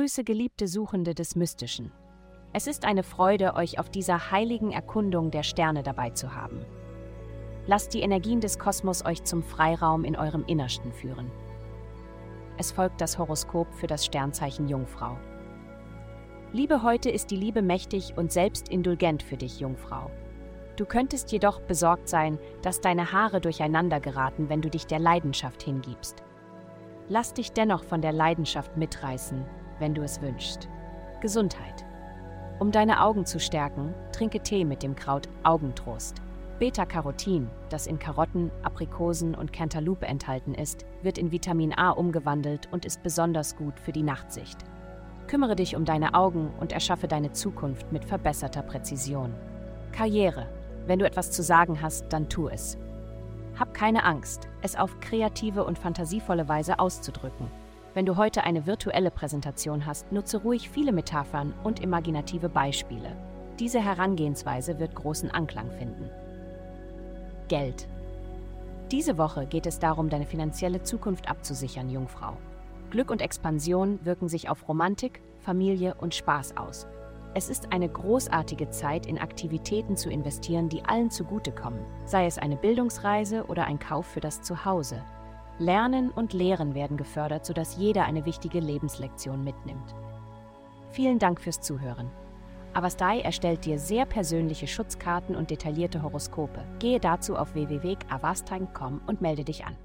Grüße geliebte Suchende des Mystischen. Es ist eine Freude, euch auf dieser heiligen Erkundung der Sterne dabei zu haben. Lasst die Energien des Kosmos euch zum Freiraum in eurem Innersten führen. Es folgt das Horoskop für das Sternzeichen Jungfrau. Liebe heute ist die Liebe mächtig und selbstindulgent für dich, Jungfrau. Du könntest jedoch besorgt sein, dass deine Haare durcheinander geraten, wenn du dich der Leidenschaft hingibst. Lass dich dennoch von der Leidenschaft mitreißen, wenn du es wünschst. Gesundheit. Um deine Augen zu stärken, trinke Tee mit dem Kraut Augentrost. Beta-Carotin, das in Karotten, Aprikosen und Cantaloupe enthalten ist, wird in Vitamin A umgewandelt und ist besonders gut für die Nachtsicht. Kümmere dich um deine Augen und erschaffe deine Zukunft mit verbesserter Präzision. Karriere. Wenn du etwas zu sagen hast, dann tu es. Hab keine Angst, es auf kreative und fantasievolle Weise auszudrücken. Wenn du heute eine virtuelle Präsentation hast, nutze ruhig viele Metaphern und imaginative Beispiele. Diese Herangehensweise wird großen Anklang finden. Geld. Diese Woche geht es darum, deine finanzielle Zukunft abzusichern, Jungfrau. Glück und Expansion wirken sich auf Romantik, Familie und Spaß aus. Es ist eine großartige Zeit, in Aktivitäten zu investieren, die allen zugutekommen, sei es eine Bildungsreise oder ein Kauf für das Zuhause. Lernen und Lehren werden gefördert, sodass jeder eine wichtige Lebenslektion mitnimmt. Vielen Dank fürs Zuhören. Avastai erstellt dir sehr persönliche Schutzkarten und detaillierte Horoskope. Gehe dazu auf www.avastai.com und melde dich an.